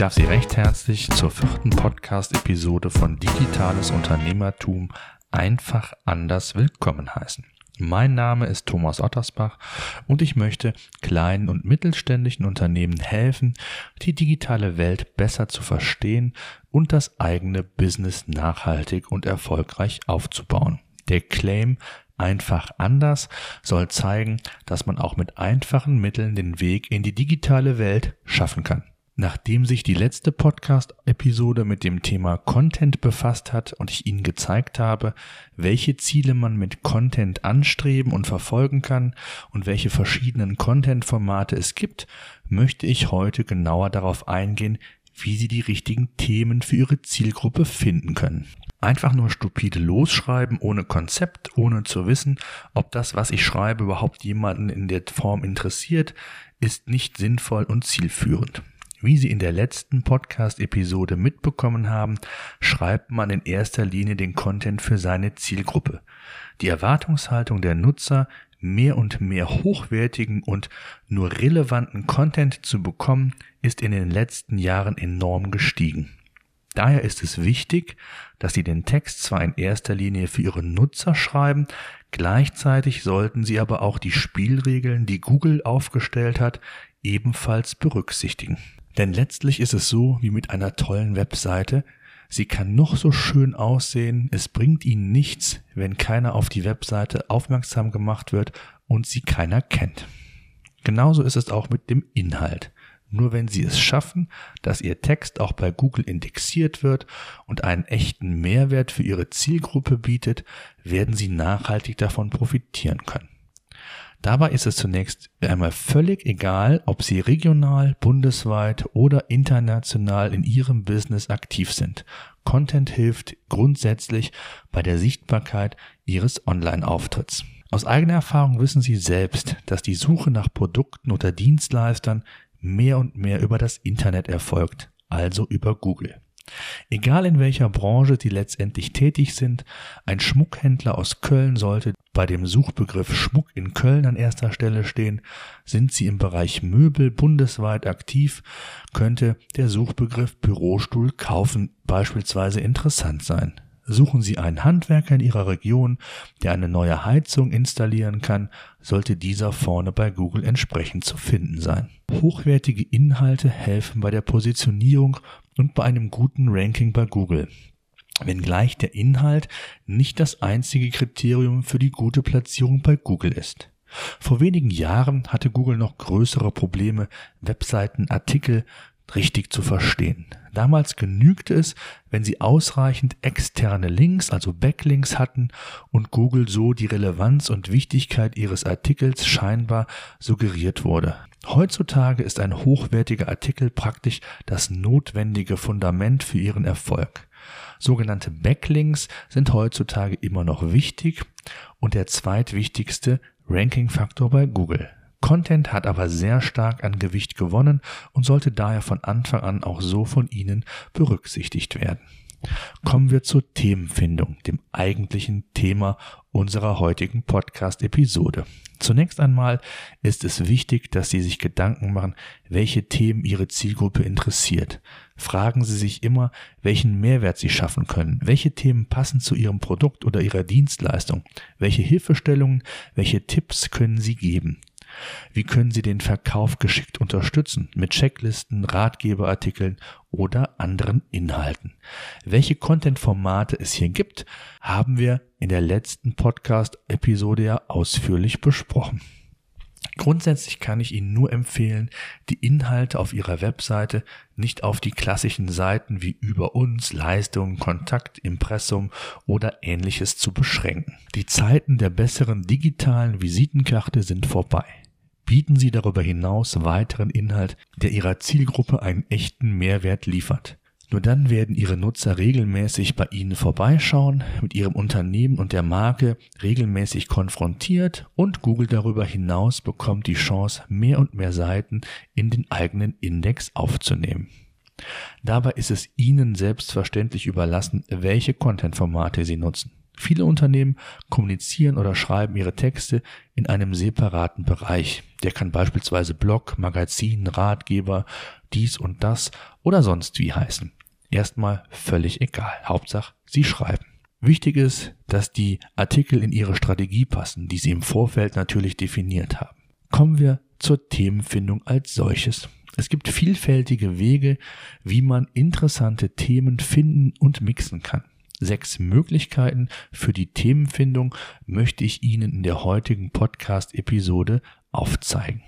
darf Sie recht herzlich zur vierten Podcast-Episode von Digitales Unternehmertum einfach anders willkommen heißen. Mein Name ist Thomas Ottersbach und ich möchte kleinen und mittelständischen Unternehmen helfen, die digitale Welt besser zu verstehen und das eigene Business nachhaltig und erfolgreich aufzubauen. Der Claim einfach anders soll zeigen, dass man auch mit einfachen Mitteln den Weg in die digitale Welt schaffen kann. Nachdem sich die letzte Podcast-Episode mit dem Thema Content befasst hat und ich Ihnen gezeigt habe, welche Ziele man mit Content anstreben und verfolgen kann und welche verschiedenen Content-Formate es gibt, möchte ich heute genauer darauf eingehen, wie Sie die richtigen Themen für Ihre Zielgruppe finden können. Einfach nur stupide losschreiben, ohne Konzept, ohne zu wissen, ob das, was ich schreibe, überhaupt jemanden in der Form interessiert, ist nicht sinnvoll und zielführend. Wie Sie in der letzten Podcast-Episode mitbekommen haben, schreibt man in erster Linie den Content für seine Zielgruppe. Die Erwartungshaltung der Nutzer, mehr und mehr hochwertigen und nur relevanten Content zu bekommen, ist in den letzten Jahren enorm gestiegen. Daher ist es wichtig, dass Sie den Text zwar in erster Linie für Ihre Nutzer schreiben, gleichzeitig sollten Sie aber auch die Spielregeln, die Google aufgestellt hat, ebenfalls berücksichtigen. Denn letztlich ist es so wie mit einer tollen Webseite. Sie kann noch so schön aussehen, es bringt Ihnen nichts, wenn keiner auf die Webseite aufmerksam gemacht wird und sie keiner kennt. Genauso ist es auch mit dem Inhalt. Nur wenn Sie es schaffen, dass Ihr Text auch bei Google indexiert wird und einen echten Mehrwert für Ihre Zielgruppe bietet, werden Sie nachhaltig davon profitieren können. Dabei ist es zunächst einmal völlig egal, ob Sie regional, bundesweit oder international in Ihrem Business aktiv sind. Content hilft grundsätzlich bei der Sichtbarkeit Ihres Online-Auftritts. Aus eigener Erfahrung wissen Sie selbst, dass die Suche nach Produkten oder Dienstleistern mehr und mehr über das Internet erfolgt, also über Google. Egal in welcher Branche Sie letztendlich tätig sind, ein Schmuckhändler aus Köln sollte bei dem Suchbegriff Schmuck in Köln an erster Stelle stehen. Sind Sie im Bereich Möbel bundesweit aktiv, könnte der Suchbegriff Bürostuhl kaufen beispielsweise interessant sein. Suchen Sie einen Handwerker in Ihrer Region, der eine neue Heizung installieren kann, sollte dieser vorne bei Google entsprechend zu finden sein. Hochwertige Inhalte helfen bei der Positionierung und bei einem guten Ranking bei Google. Wenngleich der Inhalt nicht das einzige Kriterium für die gute Platzierung bei Google ist. Vor wenigen Jahren hatte Google noch größere Probleme, Webseitenartikel richtig zu verstehen. Damals genügte es, wenn sie ausreichend externe Links, also Backlinks hatten und Google so die Relevanz und Wichtigkeit ihres Artikels scheinbar suggeriert wurde. Heutzutage ist ein hochwertiger Artikel praktisch das notwendige Fundament für ihren Erfolg. Sogenannte Backlinks sind heutzutage immer noch wichtig und der zweitwichtigste Rankingfaktor bei Google. Content hat aber sehr stark an Gewicht gewonnen und sollte daher von Anfang an auch so von Ihnen berücksichtigt werden. Kommen wir zur Themenfindung, dem eigentlichen Thema unserer heutigen Podcast-Episode. Zunächst einmal ist es wichtig, dass Sie sich Gedanken machen, welche Themen Ihre Zielgruppe interessiert. Fragen Sie sich immer, welchen Mehrwert Sie schaffen können, welche Themen passen zu Ihrem Produkt oder Ihrer Dienstleistung, welche Hilfestellungen, welche Tipps können Sie geben. Wie können Sie den Verkauf geschickt unterstützen? Mit Checklisten, Ratgeberartikeln oder anderen Inhalten. Welche Content-Formate es hier gibt, haben wir in der letzten Podcast-Episode ja ausführlich besprochen. Grundsätzlich kann ich Ihnen nur empfehlen, die Inhalte auf Ihrer Webseite nicht auf die klassischen Seiten wie über uns, Leistungen, Kontakt, Impressum oder ähnliches zu beschränken. Die Zeiten der besseren digitalen Visitenkarte sind vorbei bieten sie darüber hinaus weiteren Inhalt, der ihrer Zielgruppe einen echten Mehrwert liefert. Nur dann werden Ihre Nutzer regelmäßig bei Ihnen vorbeischauen, mit Ihrem Unternehmen und der Marke regelmäßig konfrontiert und Google darüber hinaus bekommt die Chance, mehr und mehr Seiten in den eigenen Index aufzunehmen. Dabei ist es Ihnen selbstverständlich überlassen, welche Content-Formate Sie nutzen. Viele Unternehmen kommunizieren oder schreiben ihre Texte in einem separaten Bereich. Der kann beispielsweise Blog, Magazin, Ratgeber, dies und das oder sonst wie heißen. Erstmal völlig egal. Hauptsache, Sie schreiben. Wichtig ist, dass die Artikel in Ihre Strategie passen, die Sie im Vorfeld natürlich definiert haben. Kommen wir zur Themenfindung als solches. Es gibt vielfältige Wege, wie man interessante Themen finden und mixen kann. Sechs Möglichkeiten für die Themenfindung möchte ich Ihnen in der heutigen Podcast-Episode aufzeigen.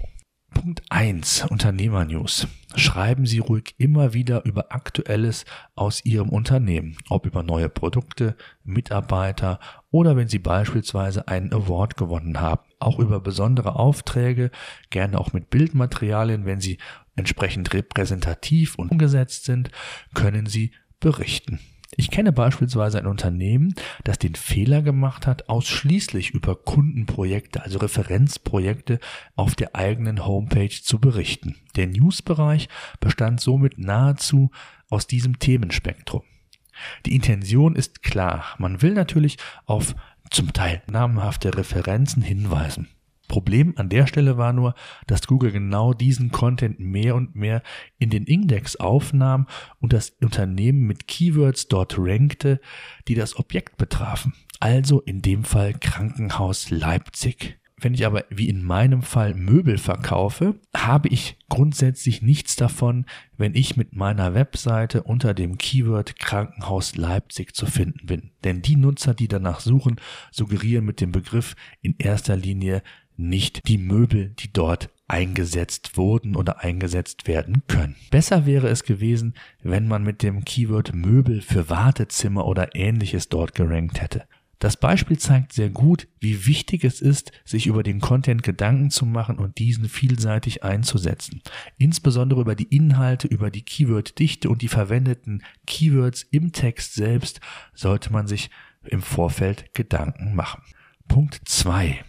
Punkt 1 Unternehmernews. Schreiben Sie ruhig immer wieder über Aktuelles aus Ihrem Unternehmen, ob über neue Produkte, Mitarbeiter oder wenn Sie beispielsweise einen Award gewonnen haben. Auch über besondere Aufträge, gerne auch mit Bildmaterialien, wenn sie entsprechend repräsentativ und umgesetzt sind, können Sie berichten. Ich kenne beispielsweise ein Unternehmen, das den Fehler gemacht hat, ausschließlich über Kundenprojekte, also Referenzprojekte auf der eigenen Homepage zu berichten. Der Newsbereich bestand somit nahezu aus diesem Themenspektrum. Die Intention ist klar. Man will natürlich auf zum Teil namhafte Referenzen hinweisen. Problem an der Stelle war nur, dass Google genau diesen Content mehr und mehr in den Index aufnahm und das Unternehmen mit Keywords dort rankte, die das Objekt betrafen. Also in dem Fall Krankenhaus Leipzig. Wenn ich aber wie in meinem Fall Möbel verkaufe, habe ich grundsätzlich nichts davon, wenn ich mit meiner Webseite unter dem Keyword Krankenhaus Leipzig zu finden bin. Denn die Nutzer, die danach suchen, suggerieren mit dem Begriff in erster Linie nicht die Möbel, die dort eingesetzt wurden oder eingesetzt werden können. Besser wäre es gewesen, wenn man mit dem Keyword Möbel für Wartezimmer oder ähnliches dort gerankt hätte. Das Beispiel zeigt sehr gut, wie wichtig es ist, sich über den Content Gedanken zu machen und diesen vielseitig einzusetzen. Insbesondere über die Inhalte, über die Keyword-Dichte und die verwendeten Keywords im Text selbst sollte man sich im Vorfeld Gedanken machen. Punkt zwei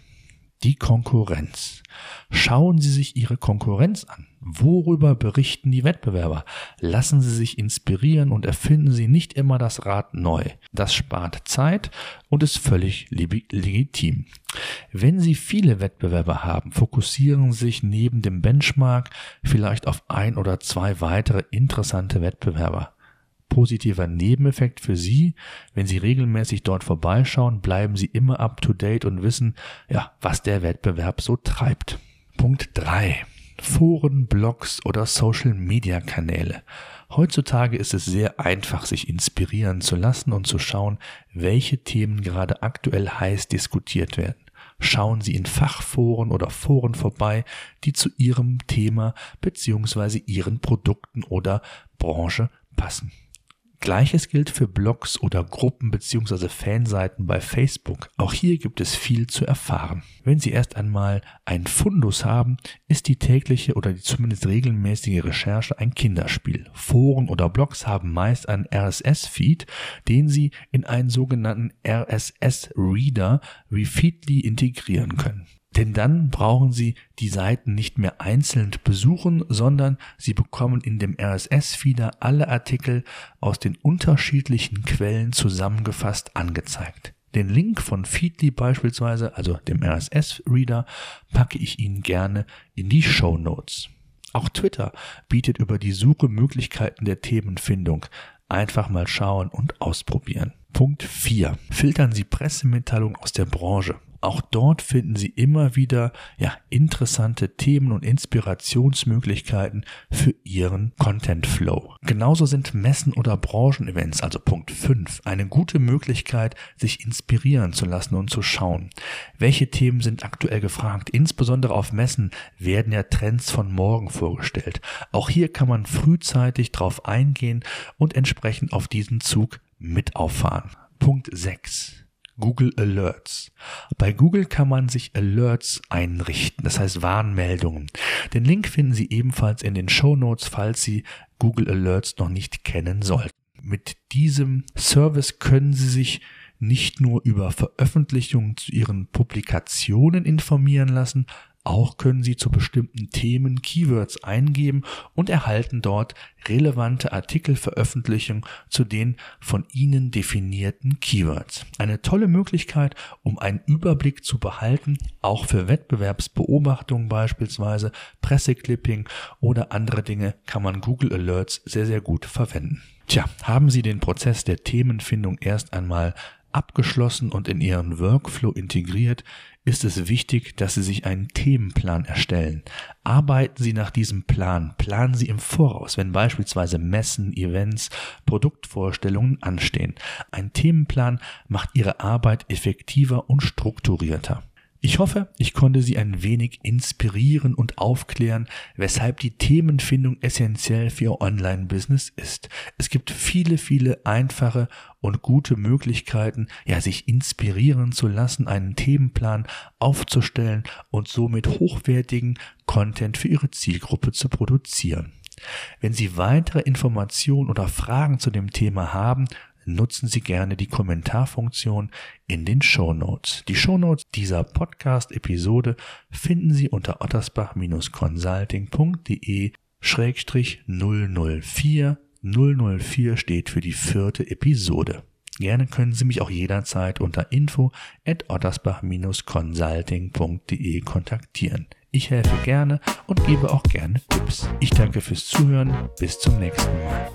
die Konkurrenz. Schauen Sie sich Ihre Konkurrenz an. Worüber berichten die Wettbewerber? Lassen Sie sich inspirieren und erfinden Sie nicht immer das Rad neu. Das spart Zeit und ist völlig legitim. Wenn Sie viele Wettbewerber haben, fokussieren Sie sich neben dem Benchmark vielleicht auf ein oder zwei weitere interessante Wettbewerber positiver Nebeneffekt für Sie. Wenn Sie regelmäßig dort vorbeischauen, bleiben Sie immer up to date und wissen, ja, was der Wettbewerb so treibt. Punkt drei: Foren, Blogs oder Social Media Kanäle. Heutzutage ist es sehr einfach, sich inspirieren zu lassen und zu schauen, welche Themen gerade aktuell heiß diskutiert werden. Schauen Sie in Fachforen oder Foren vorbei, die zu Ihrem Thema bzw. Ihren Produkten oder Branche passen. Gleiches gilt für Blogs oder Gruppen bzw. Fanseiten bei Facebook. Auch hier gibt es viel zu erfahren. Wenn Sie erst einmal einen Fundus haben, ist die tägliche oder die zumindest regelmäßige Recherche ein Kinderspiel. Foren oder Blogs haben meist einen RSS-Feed, den Sie in einen sogenannten RSS-Reader wie Feedly integrieren können. Denn dann brauchen Sie die Seiten nicht mehr einzeln besuchen, sondern Sie bekommen in dem RSS-Feeder alle Artikel aus den unterschiedlichen Quellen zusammengefasst angezeigt. Den Link von Feedly beispielsweise, also dem RSS-Reader, packe ich Ihnen gerne in die Show Notes. Auch Twitter bietet über die Suche Möglichkeiten der Themenfindung. Einfach mal schauen und ausprobieren. Punkt 4. Filtern Sie Pressemitteilungen aus der Branche. Auch dort finden Sie immer wieder ja, interessante Themen und Inspirationsmöglichkeiten für Ihren Content Flow. Genauso sind Messen oder Branchenevents, also Punkt 5, eine gute Möglichkeit, sich inspirieren zu lassen und zu schauen, welche Themen sind aktuell gefragt. Insbesondere auf Messen werden ja Trends von morgen vorgestellt. Auch hier kann man frühzeitig drauf eingehen und entsprechend auf diesen Zug mit auffahren. Punkt 6 Google Alerts. Bei Google kann man sich Alerts einrichten, das heißt Warnmeldungen. Den Link finden Sie ebenfalls in den Show Notes, falls Sie Google Alerts noch nicht kennen sollten. Mit diesem Service können Sie sich nicht nur über Veröffentlichungen zu Ihren Publikationen informieren lassen, Auch können Sie zu bestimmten Themen Keywords eingeben und erhalten dort relevante Artikelveröffentlichungen zu den von Ihnen definierten Keywords. Eine tolle Möglichkeit, um einen Überblick zu behalten, auch für Wettbewerbsbeobachtungen beispielsweise, Presseclipping oder andere Dinge kann man Google Alerts sehr, sehr gut verwenden. Tja, haben Sie den Prozess der Themenfindung erst einmal abgeschlossen und in Ihren Workflow integriert, ist es wichtig, dass Sie sich einen Themenplan erstellen. Arbeiten Sie nach diesem Plan, planen Sie im Voraus, wenn beispielsweise Messen, Events, Produktvorstellungen anstehen. Ein Themenplan macht Ihre Arbeit effektiver und strukturierter. Ich hoffe, ich konnte Sie ein wenig inspirieren und aufklären, weshalb die Themenfindung essentiell für Ihr Online-Business ist. Es gibt viele, viele einfache und gute Möglichkeiten, ja, sich inspirieren zu lassen, einen Themenplan aufzustellen und somit hochwertigen Content für Ihre Zielgruppe zu produzieren. Wenn Sie weitere Informationen oder Fragen zu dem Thema haben, nutzen Sie gerne die Kommentarfunktion in den Show Notes. Die Show Notes dieser Podcast-Episode finden Sie unter ottersbach-consulting.de Schrägstrich 004. 004 steht für die vierte Episode. Gerne können Sie mich auch jederzeit unter info at ottersbach-consulting.de kontaktieren. Ich helfe gerne und gebe auch gerne Tipps. Ich danke fürs Zuhören. Bis zum nächsten Mal.